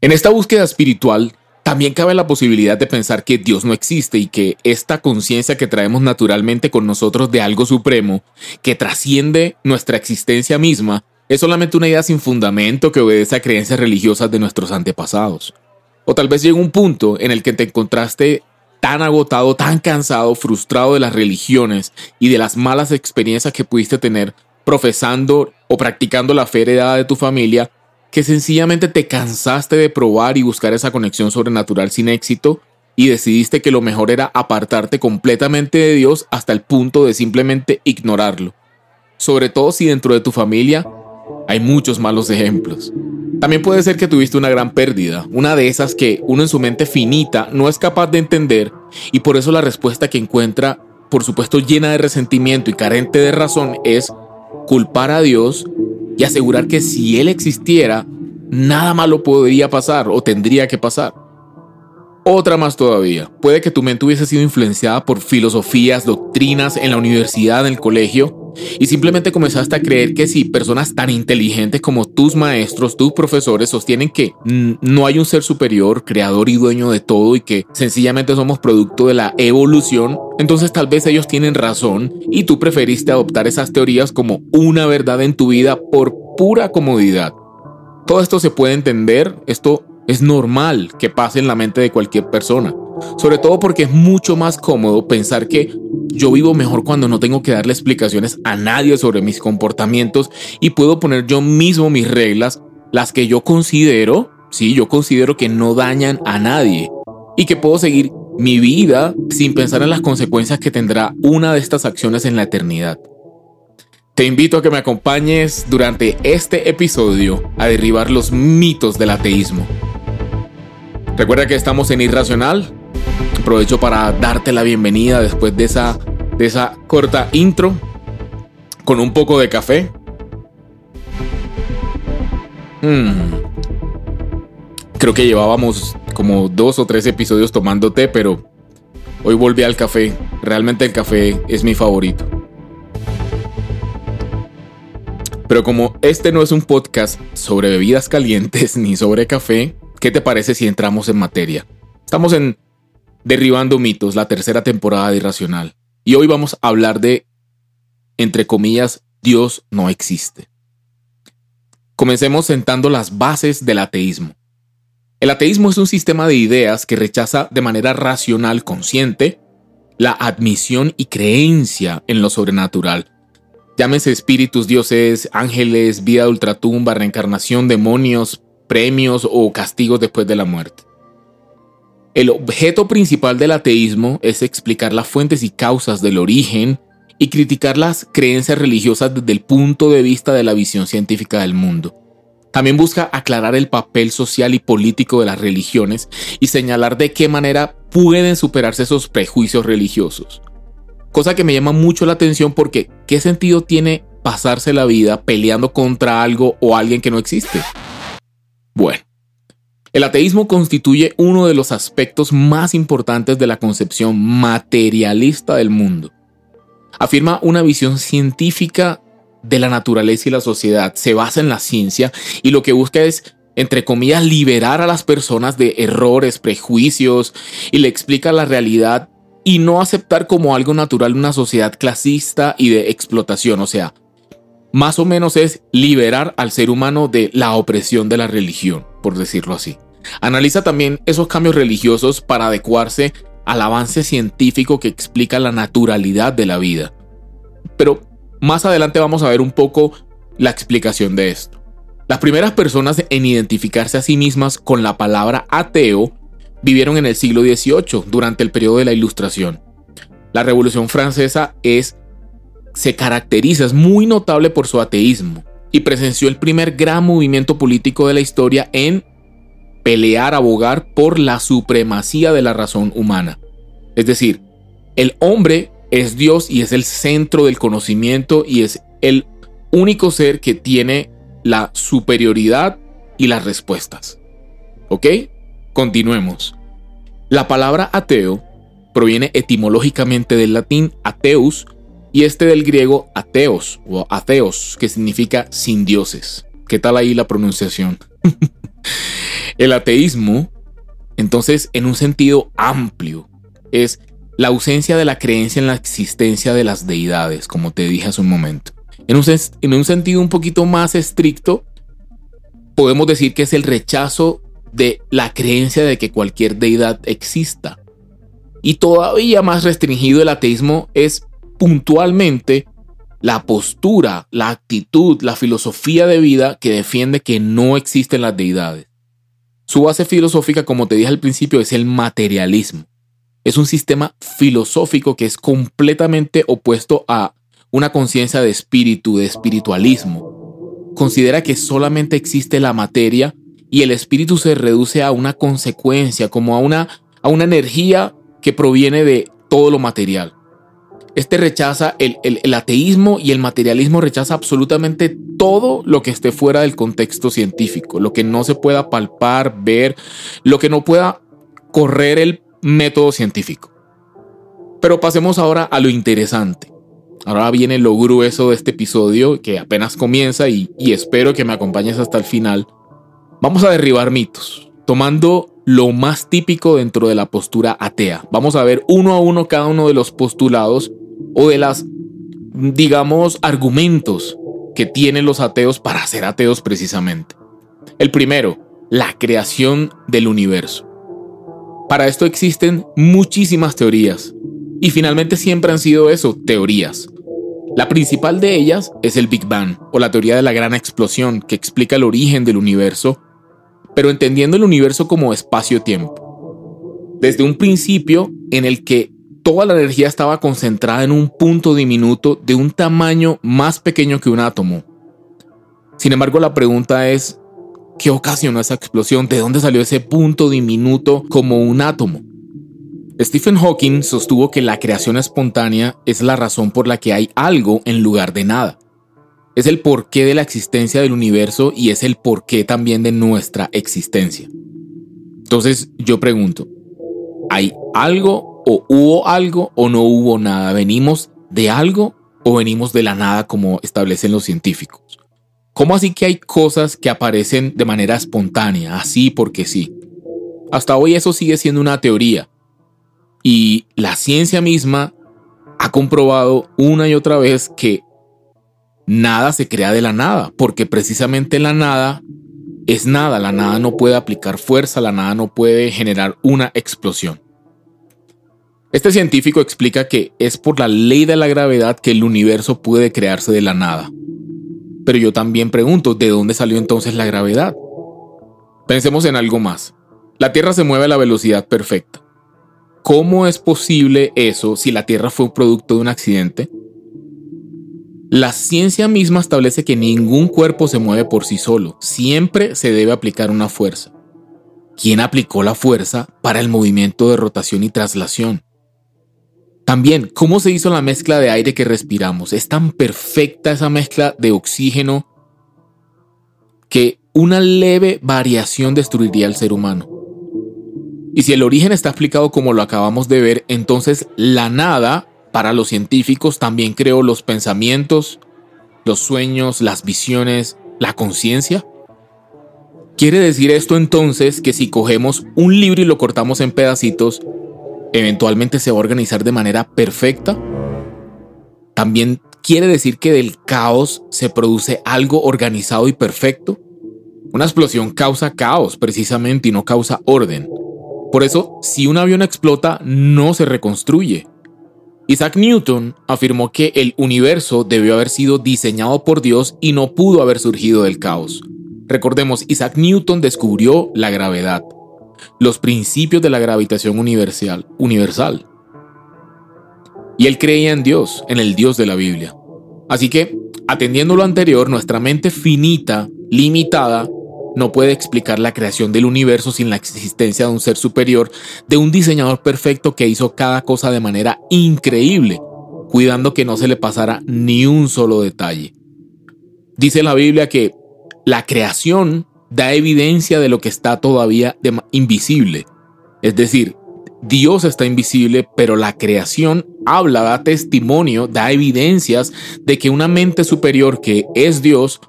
En esta búsqueda espiritual también cabe la posibilidad de pensar que Dios no existe y que esta conciencia que traemos naturalmente con nosotros de algo supremo, que trasciende nuestra existencia misma, es solamente una idea sin fundamento que obedece a creencias religiosas de nuestros antepasados. O tal vez llega un punto en el que te encontraste tan agotado, tan cansado, frustrado de las religiones y de las malas experiencias que pudiste tener profesando o practicando la fe heredada de tu familia, que sencillamente te cansaste de probar y buscar esa conexión sobrenatural sin éxito y decidiste que lo mejor era apartarte completamente de Dios hasta el punto de simplemente ignorarlo. Sobre todo si dentro de tu familia hay muchos malos ejemplos. También puede ser que tuviste una gran pérdida, una de esas que uno en su mente finita no es capaz de entender y por eso la respuesta que encuentra, por supuesto llena de resentimiento y carente de razón, es culpar a Dios y asegurar que si Él existiera, nada malo podría pasar o tendría que pasar. Otra más todavía, puede que tu mente hubiese sido influenciada por filosofías, doctrinas en la universidad, en el colegio, y simplemente comenzaste a creer que si personas tan inteligentes como tus maestros, tus profesores sostienen que no hay un ser superior, creador y dueño de todo y que sencillamente somos producto de la evolución, entonces tal vez ellos tienen razón y tú preferiste adoptar esas teorías como una verdad en tu vida por pura comodidad. Todo esto se puede entender, esto es normal que pase en la mente de cualquier persona. Sobre todo porque es mucho más cómodo pensar que yo vivo mejor cuando no tengo que darle explicaciones a nadie sobre mis comportamientos y puedo poner yo mismo mis reglas, las que yo considero, sí, yo considero que no dañan a nadie y que puedo seguir mi vida sin pensar en las consecuencias que tendrá una de estas acciones en la eternidad. Te invito a que me acompañes durante este episodio a derribar los mitos del ateísmo. Recuerda que estamos en Irracional. Aprovecho para darte la bienvenida después de esa, de esa corta intro con un poco de café. Hmm. Creo que llevábamos como dos o tres episodios tomando té, pero hoy volví al café. Realmente el café es mi favorito. Pero como este no es un podcast sobre bebidas calientes ni sobre café, ¿qué te parece si entramos en materia? Estamos en Derribando mitos, la tercera temporada de Irracional. Y hoy vamos a hablar de, entre comillas, Dios no existe. Comencemos sentando las bases del ateísmo. El ateísmo es un sistema de ideas que rechaza de manera racional, consciente, la admisión y creencia en lo sobrenatural. Llámese espíritus, dioses, ángeles, vida de ultratumba, reencarnación, demonios, premios o castigos después de la muerte. El objeto principal del ateísmo es explicar las fuentes y causas del origen y criticar las creencias religiosas desde el punto de vista de la visión científica del mundo. También busca aclarar el papel social y político de las religiones y señalar de qué manera pueden superarse esos prejuicios religiosos. Cosa que me llama mucho la atención porque ¿qué sentido tiene pasarse la vida peleando contra algo o alguien que no existe? Bueno, el ateísmo constituye uno de los aspectos más importantes de la concepción materialista del mundo. Afirma una visión científica de la naturaleza y la sociedad, se basa en la ciencia y lo que busca es, entre comillas, liberar a las personas de errores, prejuicios y le explica la realidad y no aceptar como algo natural una sociedad clasista y de explotación, o sea, más o menos es liberar al ser humano de la opresión de la religión, por decirlo así. Analiza también esos cambios religiosos para adecuarse al avance científico que explica la naturalidad de la vida. Pero más adelante vamos a ver un poco la explicación de esto. Las primeras personas en identificarse a sí mismas con la palabra ateo vivieron en el siglo XVIII, durante el periodo de la Ilustración. La Revolución Francesa es se caracteriza, es muy notable por su ateísmo y presenció el primer gran movimiento político de la historia en pelear, abogar por la supremacía de la razón humana. Es decir, el hombre es Dios y es el centro del conocimiento y es el único ser que tiene la superioridad y las respuestas. ¿Ok? Continuemos. La palabra ateo proviene etimológicamente del latín ateus, y este del griego ateos o ateos, que significa sin dioses. ¿Qué tal ahí la pronunciación? El ateísmo, entonces, en un sentido amplio, es la ausencia de la creencia en la existencia de las deidades, como te dije hace un momento. En un, en un sentido un poquito más estricto, podemos decir que es el rechazo de la creencia de que cualquier deidad exista. Y todavía más restringido el ateísmo es puntualmente la postura, la actitud, la filosofía de vida que defiende que no existen las deidades. Su base filosófica, como te dije al principio, es el materialismo. Es un sistema filosófico que es completamente opuesto a una conciencia de espíritu, de espiritualismo. Considera que solamente existe la materia y el espíritu se reduce a una consecuencia, como a una, a una energía que proviene de todo lo material. Este rechaza el, el, ateísmo y el materialismo rechaza absolutamente todo lo que esté fuera del contexto científico, lo que no se pueda palpar, ver, lo que no pueda correr el método científico. Pero pasemos ahora a lo interesante. Ahora viene lo grueso de este episodio que apenas comienza y, y espero que me acompañes hasta el final. Vamos a derribar mitos, tomando lo más típico dentro de la postura atea. Vamos a ver uno a uno cada uno de los postulados o de las, digamos, argumentos que tienen los ateos para ser ateos precisamente. El primero, la creación del universo. Para esto existen muchísimas teorías y finalmente siempre han sido eso, teorías. La principal de ellas es el Big Bang o la teoría de la gran explosión que explica el origen del universo, pero entendiendo el universo como espacio-tiempo. Desde un principio en el que toda la energía estaba concentrada en un punto diminuto de un tamaño más pequeño que un átomo. Sin embargo, la pregunta es, ¿Qué ocasionó esa explosión? ¿De dónde salió ese punto diminuto como un átomo? Stephen Hawking sostuvo que la creación espontánea es la razón por la que hay algo en lugar de nada. Es el porqué de la existencia del universo y es el porqué también de nuestra existencia. Entonces yo pregunto, ¿hay algo o hubo algo o no hubo nada? ¿Venimos de algo o venimos de la nada como establecen los científicos? ¿Cómo así que hay cosas que aparecen de manera espontánea, así porque sí? Hasta hoy eso sigue siendo una teoría. Y la ciencia misma ha comprobado una y otra vez que nada se crea de la nada, porque precisamente la nada es nada, la nada no puede aplicar fuerza, la nada no puede generar una explosión. Este científico explica que es por la ley de la gravedad que el universo puede crearse de la nada. Pero yo también pregunto, ¿de dónde salió entonces la gravedad? Pensemos en algo más. La Tierra se mueve a la velocidad perfecta. ¿Cómo es posible eso si la Tierra fue un producto de un accidente? La ciencia misma establece que ningún cuerpo se mueve por sí solo, siempre se debe aplicar una fuerza. ¿Quién aplicó la fuerza para el movimiento de rotación y traslación? También, ¿cómo se hizo la mezcla de aire que respiramos? Es tan perfecta esa mezcla de oxígeno que una leve variación destruiría al ser humano. Y si el origen está explicado como lo acabamos de ver, entonces la nada, para los científicos, también creó los pensamientos, los sueños, las visiones, la conciencia. ¿Quiere decir esto entonces que si cogemos un libro y lo cortamos en pedacitos, eventualmente se va a organizar de manera perfecta, también quiere decir que del caos se produce algo organizado y perfecto. Una explosión causa caos precisamente y no causa orden. Por eso, si un avión explota, no se reconstruye. Isaac Newton afirmó que el universo debió haber sido diseñado por Dios y no pudo haber surgido del caos. Recordemos, Isaac Newton descubrió la gravedad los principios de la gravitación universal, universal. Y él creía en Dios, en el Dios de la Biblia. Así que, atendiendo lo anterior, nuestra mente finita, limitada, no puede explicar la creación del universo sin la existencia de un ser superior, de un diseñador perfecto que hizo cada cosa de manera increíble, cuidando que no se le pasara ni un solo detalle. Dice la Biblia que la creación da evidencia de lo que está todavía invisible. Es decir, Dios está invisible, pero la creación habla, da testimonio, da evidencias de que una mente superior que es Dios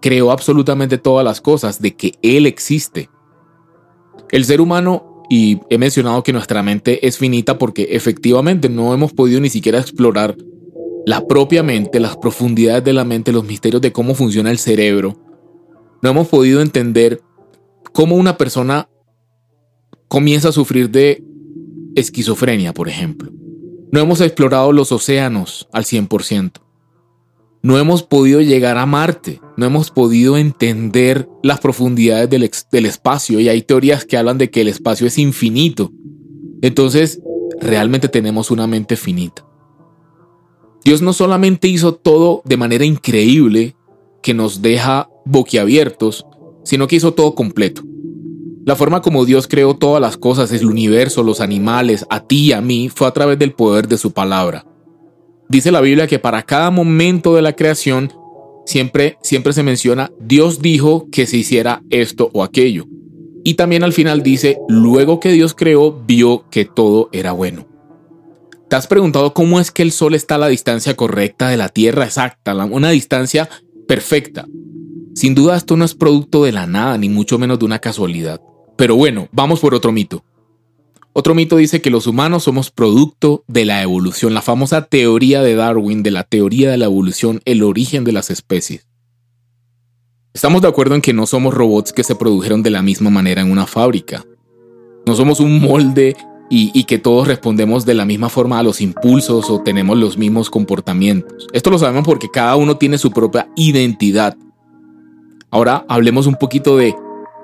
creó absolutamente todas las cosas, de que Él existe. El ser humano, y he mencionado que nuestra mente es finita porque efectivamente no hemos podido ni siquiera explorar la propia mente, las profundidades de la mente, los misterios de cómo funciona el cerebro. No hemos podido entender cómo una persona comienza a sufrir de esquizofrenia, por ejemplo. No hemos explorado los océanos al 100%. No hemos podido llegar a Marte. No hemos podido entender las profundidades del, del, espacio. Y hay teorías que hablan de que el espacio es infinito. Entonces, realmente tenemos una mente finita. Dios no solamente hizo todo de manera increíble, que nos deja boquiabiertos, sino que hizo todo completo. La forma como Dios creó todas las cosas, el universo, los animales, a ti y a mí, fue a través del poder de su palabra. Dice la Biblia que para cada momento de la creación siempre, siempre se menciona Dios dijo que se hiciera esto o aquello. Y también al final dice, luego que Dios creó, vio que todo era bueno. ¿Te has preguntado cómo es que el Sol está a la distancia correcta de la Tierra exacta, una distancia perfecta? Sin duda esto no es producto de la nada, ni mucho menos de una casualidad. Pero bueno, vamos por otro mito. Otro mito dice que los humanos somos producto de la evolución, la famosa teoría de Darwin, de la teoría de la evolución, el origen de las especies. Estamos de acuerdo en que no somos robots que se produjeron de la misma manera en una fábrica. No somos un molde y, y, que todos respondemos de la misma forma a los impulsos o tenemos los mismos comportamientos. Esto lo sabemos porque cada uno tiene su propia identidad. Ahora hablemos un poquito de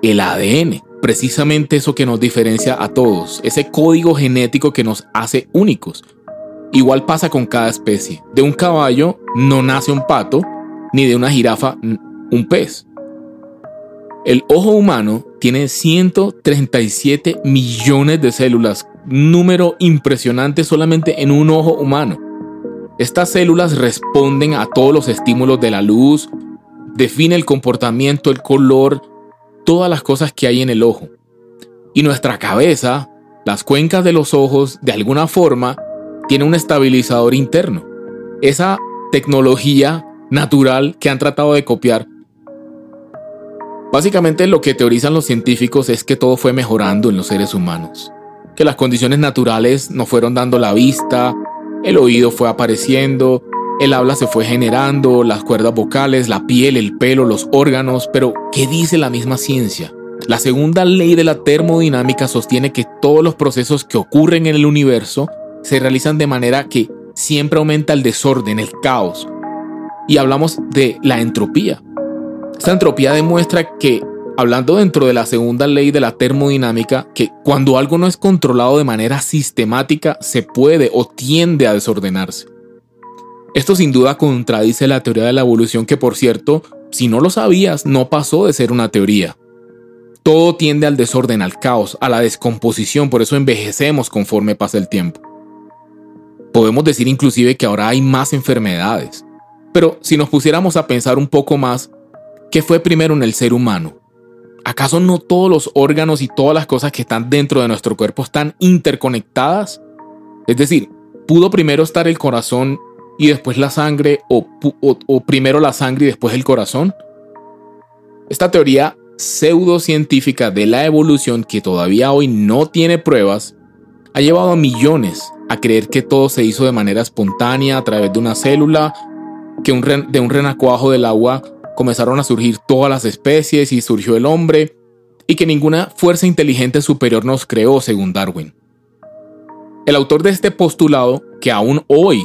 el ADN precisamente eso que nos diferencia a todos, ese código genético que nos hace únicos. Igual pasa con cada especie. De un caballo no nace un pato, ni de una jirafa un pez. El ojo humano tiene 137 millones de células, número impresionante solamente en un ojo humano. Estas células responden a todos los estímulos de la luz, define el comportamiento, el color, todas las cosas que hay en el ojo. Y nuestra cabeza, las cuencas de los ojos, de alguna forma, tiene un estabilizador interno. Esa tecnología natural que han tratado de copiar. Básicamente lo que teorizan los científicos es que todo fue mejorando en los seres humanos. Que las condiciones naturales nos fueron dando la vista, el oído fue apareciendo, el habla se fue generando, las cuerdas vocales, la piel, el pelo, los órganos, pero ¿qué dice la misma ciencia? La segunda ley de la termodinámica sostiene que todos los procesos que ocurren en el universo se realizan de manera que siempre aumenta el desorden, el caos. Y hablamos de la entropía. Esta entropía demuestra que, hablando dentro de la segunda ley de la termodinámica, que cuando algo no es controlado de manera sistemática, se puede o tiende a desordenarse. Esto sin duda contradice la teoría de la evolución que por cierto, si no lo sabías, no pasó de ser una teoría. Todo tiende al desorden, al caos, a la descomposición, por eso envejecemos conforme pasa el tiempo. Podemos decir inclusive que ahora hay más enfermedades. Pero si nos pusiéramos a pensar un poco más, ¿qué fue primero en el ser humano? ¿Acaso no todos los órganos y todas las cosas que están dentro de nuestro cuerpo están interconectadas? Es decir, ¿pudo primero estar el corazón y después la sangre o, primero la sangre y después el corazón? Esta teoría pseudocientífica de la evolución que todavía hoy no tiene pruebas ha llevado a millones a creer que todo se hizo de manera espontánea a través de una célula, que de un renacuajo del agua comenzaron a surgir todas las especies y surgió el hombre, y que ninguna fuerza inteligente superior nos creó según Darwin. El autor de este postulado, que aún hoy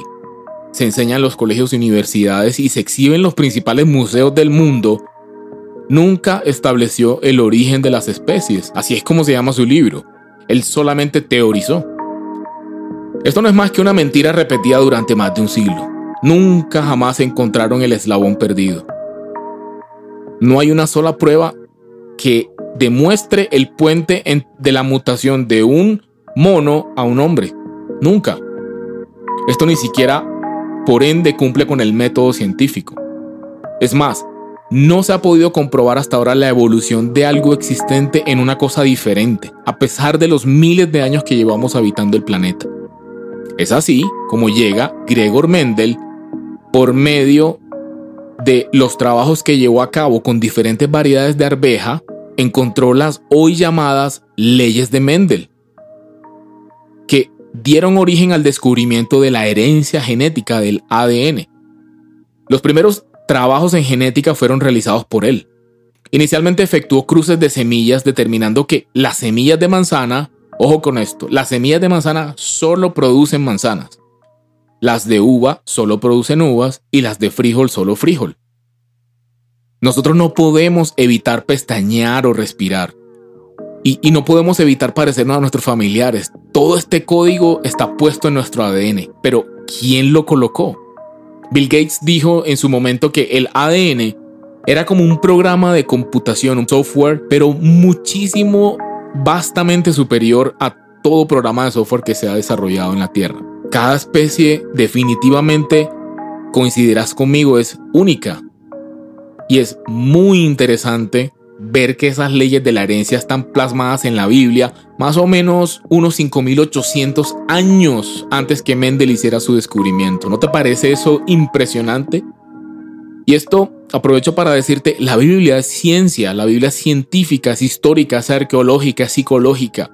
se enseña en los colegios y universidades y se exhibe en los principales museos del mundo, nunca estableció el origen de las especies. Así es como se llama su libro. Él solamente teorizó. Esto no es más que una mentira repetida durante más de un siglo. Nunca jamás encontraron el eslabón perdido. No hay una sola prueba que demuestre el puente de la mutación de un mono a un hombre. Nunca. Esto ni siquiera por ende cumple con el método científico. Es más, no se ha podido comprobar hasta ahora la evolución de algo existente en una cosa diferente, a pesar de los miles de años que llevamos habitando el planeta. Es así como llega Gregor Mendel por medio de los trabajos que llevó a cabo con diferentes variedades de arveja, encontró las hoy llamadas leyes de Mendel, dieron origen al descubrimiento de la herencia genética del ADN. Los primeros trabajos en genética fueron realizados por él. Inicialmente efectuó cruces de semillas determinando que las semillas de manzana, ojo con esto, las semillas de manzana solo producen manzanas. Las de uva solo producen uvas y las de frijol solo frijol. Nosotros no podemos evitar pestañear o respirar. Y, no podemos evitar parecernos a nuestros familiares. Todo este código está puesto en nuestro ADN. Pero ¿quién lo colocó? Bill Gates dijo en su momento que el ADN era como un programa de computación, un software, pero muchísimo, vastamente superior a todo programa de software que se ha desarrollado en la Tierra. Cada especie definitivamente, coincidirás conmigo, es única. Y es muy interesante ver que esas leyes de la herencia están plasmadas en la Biblia más o menos unos 5800 años antes que Mendel hiciera su descubrimiento. ¿No te parece eso impresionante? Y esto aprovecho para decirte, la Biblia es ciencia, la Biblia es científica, es histórica, es arqueológica, es psicológica,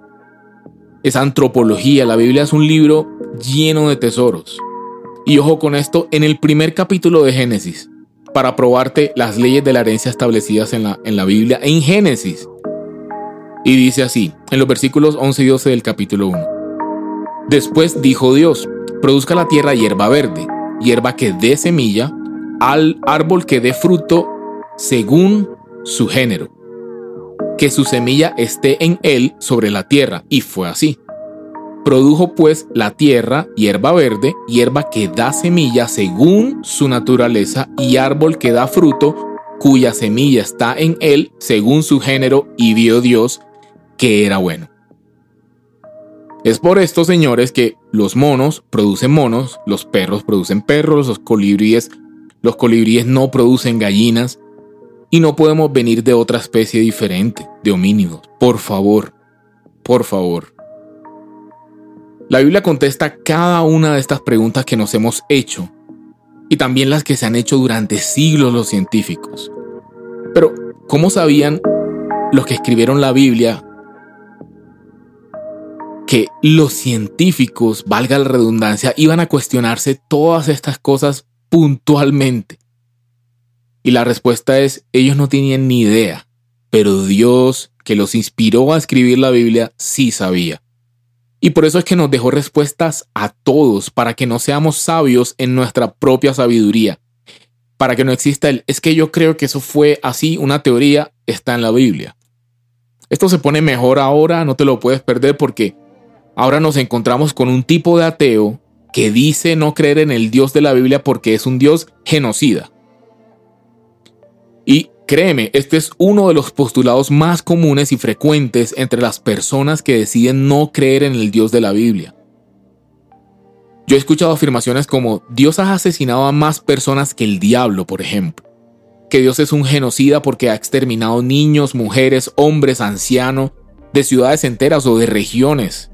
es antropología, la Biblia es un libro lleno de tesoros. Y ojo con esto, en el primer capítulo de Génesis, para probarte las leyes de la herencia establecidas en la, en la Biblia, en Génesis. Y dice así, en los versículos 11 y 12 del capítulo 1. Después dijo Dios, produzca la tierra hierba verde, hierba que dé semilla, al árbol que dé fruto según su género, que su semilla esté en él sobre la tierra. Y fue así. Produjo pues la tierra hierba verde, hierba que da semilla según su naturaleza, y árbol que da fruto, cuya semilla está en él según su género, y vio Dios que era bueno. Es por esto, señores, que los monos producen monos, los perros producen perros, los colibríes los colibríes no producen gallinas y no podemos venir de otra especie diferente, de homínidos. Por favor, por favor. La Biblia contesta cada una de estas preguntas que nos hemos hecho y también las que se han hecho durante siglos los científicos. Pero, ¿cómo sabían los que escribieron la Biblia que los científicos, valga la redundancia, iban a cuestionarse todas estas cosas puntualmente? Y la respuesta es, ellos no tenían ni idea, pero Dios, que los inspiró a escribir la Biblia, sí sabía. Y por eso es que nos dejó respuestas a todos, para que no seamos sabios en nuestra propia sabiduría, para que no exista el, es que yo creo que eso fue así, una teoría, está en la Biblia. Esto se pone mejor ahora, no te lo puedes perder porque ahora nos encontramos con un tipo de ateo que dice no creer en el Dios de la Biblia porque es un Dios genocida. Créeme, este es uno de los postulados más comunes y frecuentes entre las personas que deciden no creer en el Dios de la Biblia. Yo he escuchado afirmaciones como Dios ha asesinado a más personas que el diablo, por ejemplo. Que Dios es un genocida porque ha exterminado niños, mujeres, hombres, ancianos, de ciudades enteras o de regiones.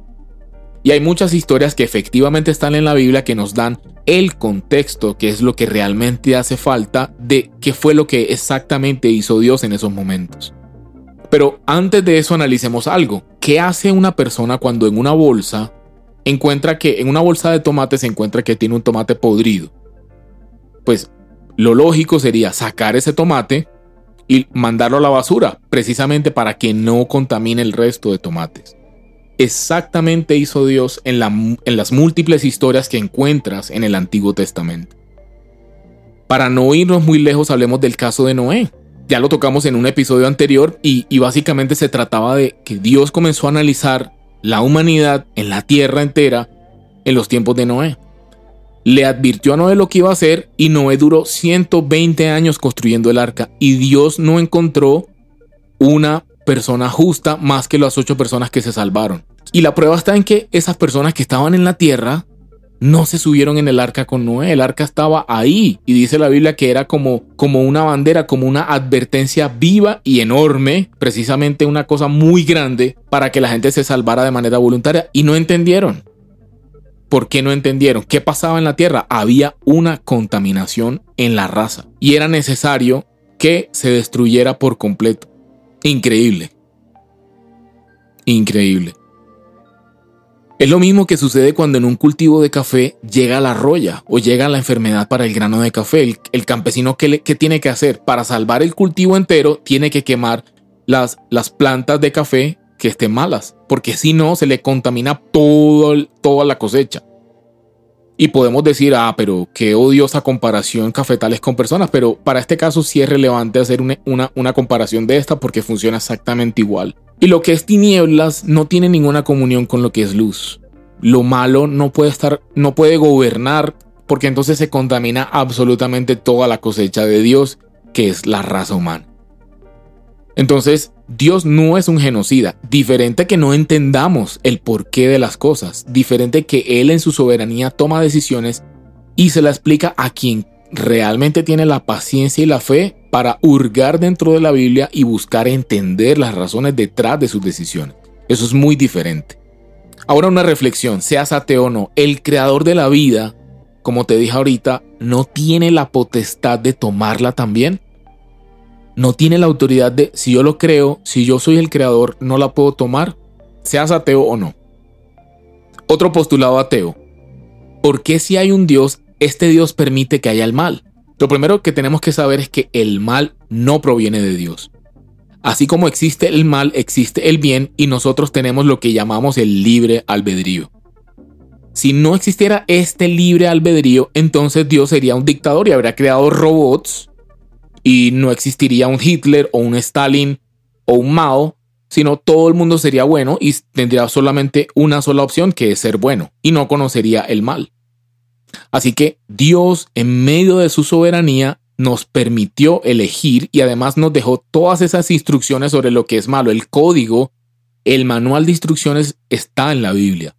Y hay muchas historias que efectivamente están en la Biblia que nos dan el contexto, que es lo que realmente hace falta de qué fue lo que exactamente hizo Dios en esos momentos. Pero antes de eso analicemos algo. ¿Qué hace una persona cuando en una bolsa encuentra que en una bolsa de tomate se encuentra que tiene un tomate podrido? Pues lo lógico sería sacar ese tomate y mandarlo a la basura, precisamente para que no contamine el resto de tomates exactamente hizo Dios en, las múltiples historias que encuentras en el Antiguo Testamento. Para no irnos muy lejos, hablemos del caso de Noé. Ya lo tocamos en un episodio anterior y, y básicamente se trataba de que Dios comenzó a analizar la humanidad en la tierra entera en los tiempos de Noé. Le advirtió a Noé lo que iba a hacer y Noé duró 120 años construyendo el arca y Dios no encontró una persona justa más que las ocho personas que se salvaron. Y la prueba está en que esas personas que estaban en la tierra no se subieron en el arca con Noé, el arca estaba ahí y dice la Biblia que era como, como una bandera, como una advertencia viva y enorme, precisamente una cosa muy grande para que la gente se salvara de manera voluntaria y no entendieron. ¿Por qué no entendieron? ¿Qué pasaba en la Tierra? Había una contaminación en la raza y era necesario que se destruyera por completo. Increíble. Increíble. Es lo mismo que sucede cuando en un cultivo de café llega la roya o llega la enfermedad para el grano de café. El, campesino, ¿qué, tiene que hacer? Para salvar el cultivo entero, tiene que quemar las, las plantas de café que estén malas, porque si no, se le contamina toda la cosecha. Y podemos decir, ah, pero qué odiosa comparación cafetales con personas, pero para este caso sí es relevante hacer una, una, una comparación de esta porque funciona exactamente igual. Y lo que es tinieblas no tiene ninguna comunión con lo que es luz. Lo malo no puede estar, no puede gobernar porque entonces se contamina absolutamente toda la cosecha de Dios, que es la raza humana. Entonces, Dios no es un genocida, diferente que no entendamos el porqué de las cosas, diferente que Él en su soberanía toma decisiones y se la explica a quien realmente tiene la paciencia y la fe para hurgar dentro de la Biblia y buscar entender las razones detrás de sus decisiones. Eso es muy diferente. Ahora una reflexión, seas ateo o no, el creador de la vida, como te dije ahorita, no tiene la potestad de tomarla también. No tiene la autoridad de, si yo lo creo, si yo soy el creador, no la puedo tomar, seas ateo o no. Otro postulado ateo. ¿Por qué si hay un Dios este Dios permite que haya el mal. Lo primero que tenemos que saber es que el mal no proviene de Dios. Así como existe el mal, existe el bien y nosotros tenemos lo que llamamos el libre albedrío. Si no existiera este libre albedrío, entonces Dios sería un dictador y habría creado robots y no existiría un Hitler o un Stalin o un Mao, sino todo el mundo sería bueno y tendría solamente una sola opción que es ser bueno y no conocería el mal. Así que Dios, en medio de su soberanía, nos permitió elegir y además nos dejó todas esas instrucciones sobre lo que es malo. El código, el manual de instrucciones está en la Biblia.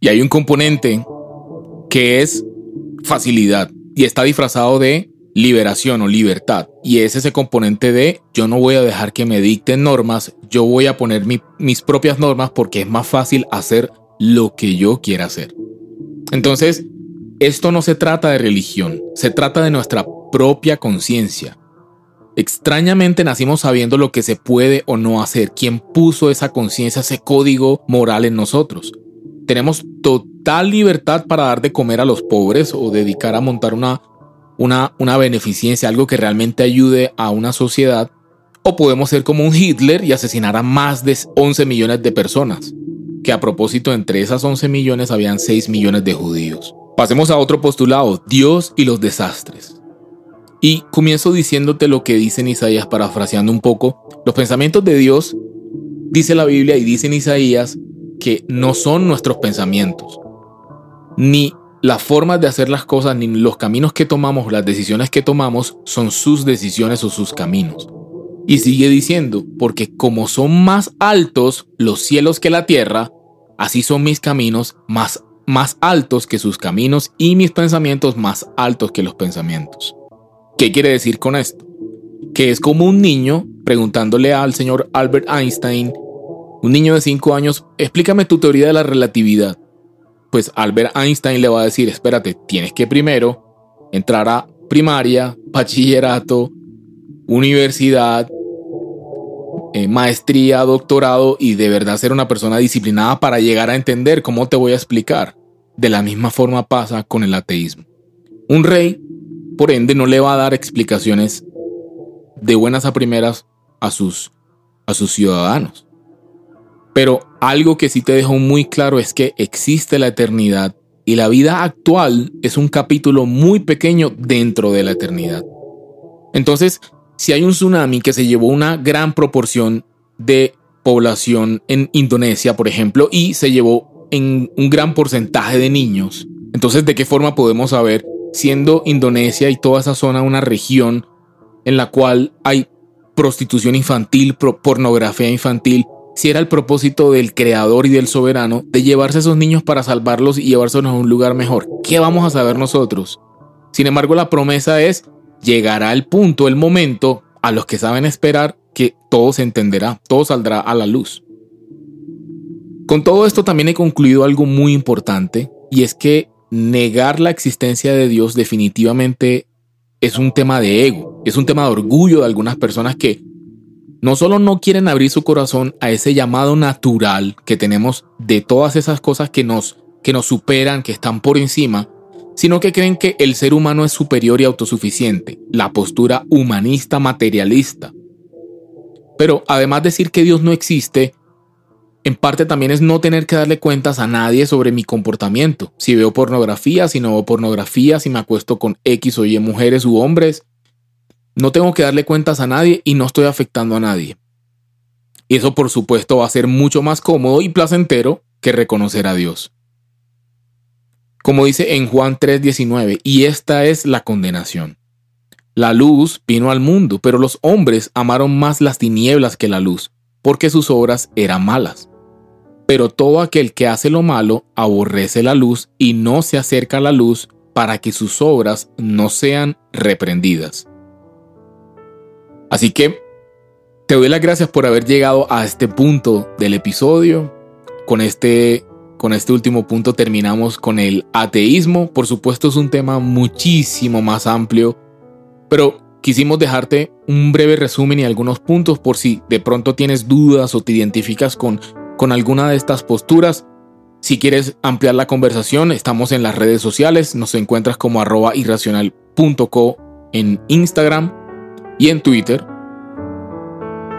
Y hay un componente que es facilidad y está disfrazado de liberación o libertad. Y es ese componente de yo no voy a dejar que me dicten normas, yo voy a poner mis propias normas porque es más fácil hacer lo que yo quiera hacer. Entonces, esto no se trata de religión, se trata de nuestra propia conciencia. Extrañamente nacimos sabiendo lo que se puede o no hacer, quién puso esa conciencia, ese código moral en nosotros. Tenemos total libertad para dar de comer a los pobres o dedicar a montar una, una, una beneficencia, algo que realmente ayude a una sociedad. O podemos ser como un Hitler y asesinar a más de 11 millones de personas. Que a propósito, entre esas 11 millones habían 6 millones de judíos. Pasemos a otro postulado, Dios y los desastres. Y comienzo diciéndote lo que dice en Isaías, parafraseando un poco. Los pensamientos de Dios, dice la Biblia y dice en Isaías, que no son nuestros pensamientos, ni las formas de hacer las cosas, ni los caminos que tomamos, las decisiones que tomamos, son sus decisiones o sus caminos. Y sigue diciendo, porque como son más altos los cielos que la tierra, así son mis caminos más más altos que sus caminos y mis pensamientos más altos que los pensamientos. ¿Qué quiere decir con esto? Que es como un niño preguntándole al señor Albert Einstein, un niño de 5 años, explícame tu teoría de la relatividad. Pues Albert Einstein le va a decir, espérate, tienes que primero entrar a primaria, bachillerato, universidad, eh, maestría, doctorado y de verdad ser una persona disciplinada para llegar a entender cómo te voy a explicar. De la misma forma pasa con el ateísmo. Un rey, por ende, no le va a dar explicaciones de buenas a primeras a sus, a sus ciudadanos. Pero algo que sí te dejo muy claro es que existe la eternidad y la vida actual es un capítulo muy pequeño dentro de la eternidad. Entonces, si hay un tsunami que se llevó una gran proporción de población en Indonesia, por ejemplo, y se llevó en un gran porcentaje de niños, entonces ¿de qué forma podemos saber, siendo Indonesia y toda esa zona una región en la cual hay prostitución infantil, pornografía infantil, si era el propósito del creador y del soberano de llevarse a esos niños para salvarlos y llevárselos a un lugar mejor? ¿Qué vamos a saber nosotros? Sin embargo, la promesa es llegará el punto, el momento, a los que saben esperar, que todo se entenderá, todo saldrá a la luz. Con todo esto también he concluido algo muy importante, y es que negar la existencia de Dios definitivamente es un tema de ego, es un tema de orgullo de algunas personas que no solo no quieren abrir su corazón a ese llamado natural que tenemos de todas esas cosas que nos, que nos superan, que están por encima, sino que creen que el ser humano es superior y autosuficiente, la postura humanista materialista. Pero además de decir que Dios no existe, en parte también es no tener que darle cuentas a nadie sobre mi comportamiento. Si veo pornografía, si no veo pornografía, si me acuesto con X o Y mujeres u hombres, no tengo que darle cuentas a nadie y no estoy afectando a nadie. Y eso por supuesto va a ser mucho más cómodo y placentero que reconocer a Dios. Como dice en Juan 3:19, y esta es la condenación. La luz vino al mundo, pero los hombres amaron más las tinieblas que la luz, porque sus obras eran malas. Pero todo aquel que hace lo malo aborrece la luz y no se acerca a la luz para que sus obras no sean reprendidas. Así que te doy las gracias por haber llegado a este punto del episodio. Con este con este último punto terminamos con el ateísmo. Por supuesto es un tema muchísimo más amplio, pero quisimos dejarte un breve resumen y algunos puntos por si de pronto tienes dudas o te identificas con, con alguna de estas posturas. Si quieres ampliar la conversación, estamos en las redes sociales, nos encuentras como arroba irracional.co en Instagram y en Twitter.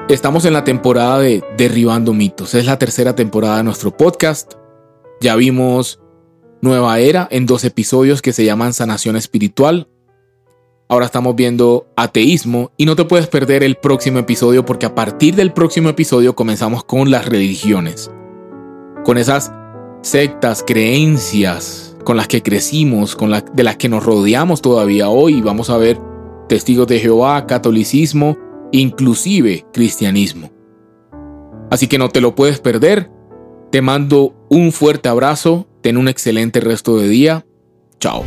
Estamos en la temporada de Derribando mitos, es la tercera temporada de nuestro podcast. Ya vimos Nueva Era en dos episodios que se llaman Sanación Espiritual. Ahora estamos viendo ateísmo y no te puedes perder el próximo episodio porque a partir del próximo episodio comenzamos con las religiones. Con esas sectas, creencias con las que crecimos, con de las que nos rodeamos todavía hoy. Vamos a ver testigos de Jehová, catolicismo, inclusive cristianismo. Así que no te lo puedes perder. Te mando un fuerte abrazo, ten un excelente resto de día. Chao.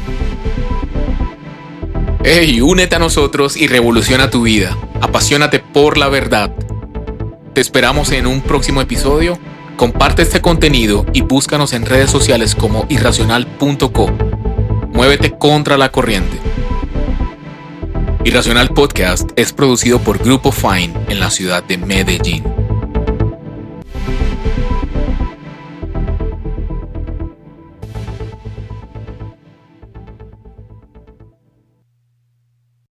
Hey, únete a nosotros y revoluciona tu vida. Apasionate por la verdad. Te esperamos en un próximo episodio. Comparte este contenido y búscanos en redes sociales como irracional.co. Muévete contra la corriente. Irracional Podcast es producido por Grupo Fine en la ciudad de Medellín.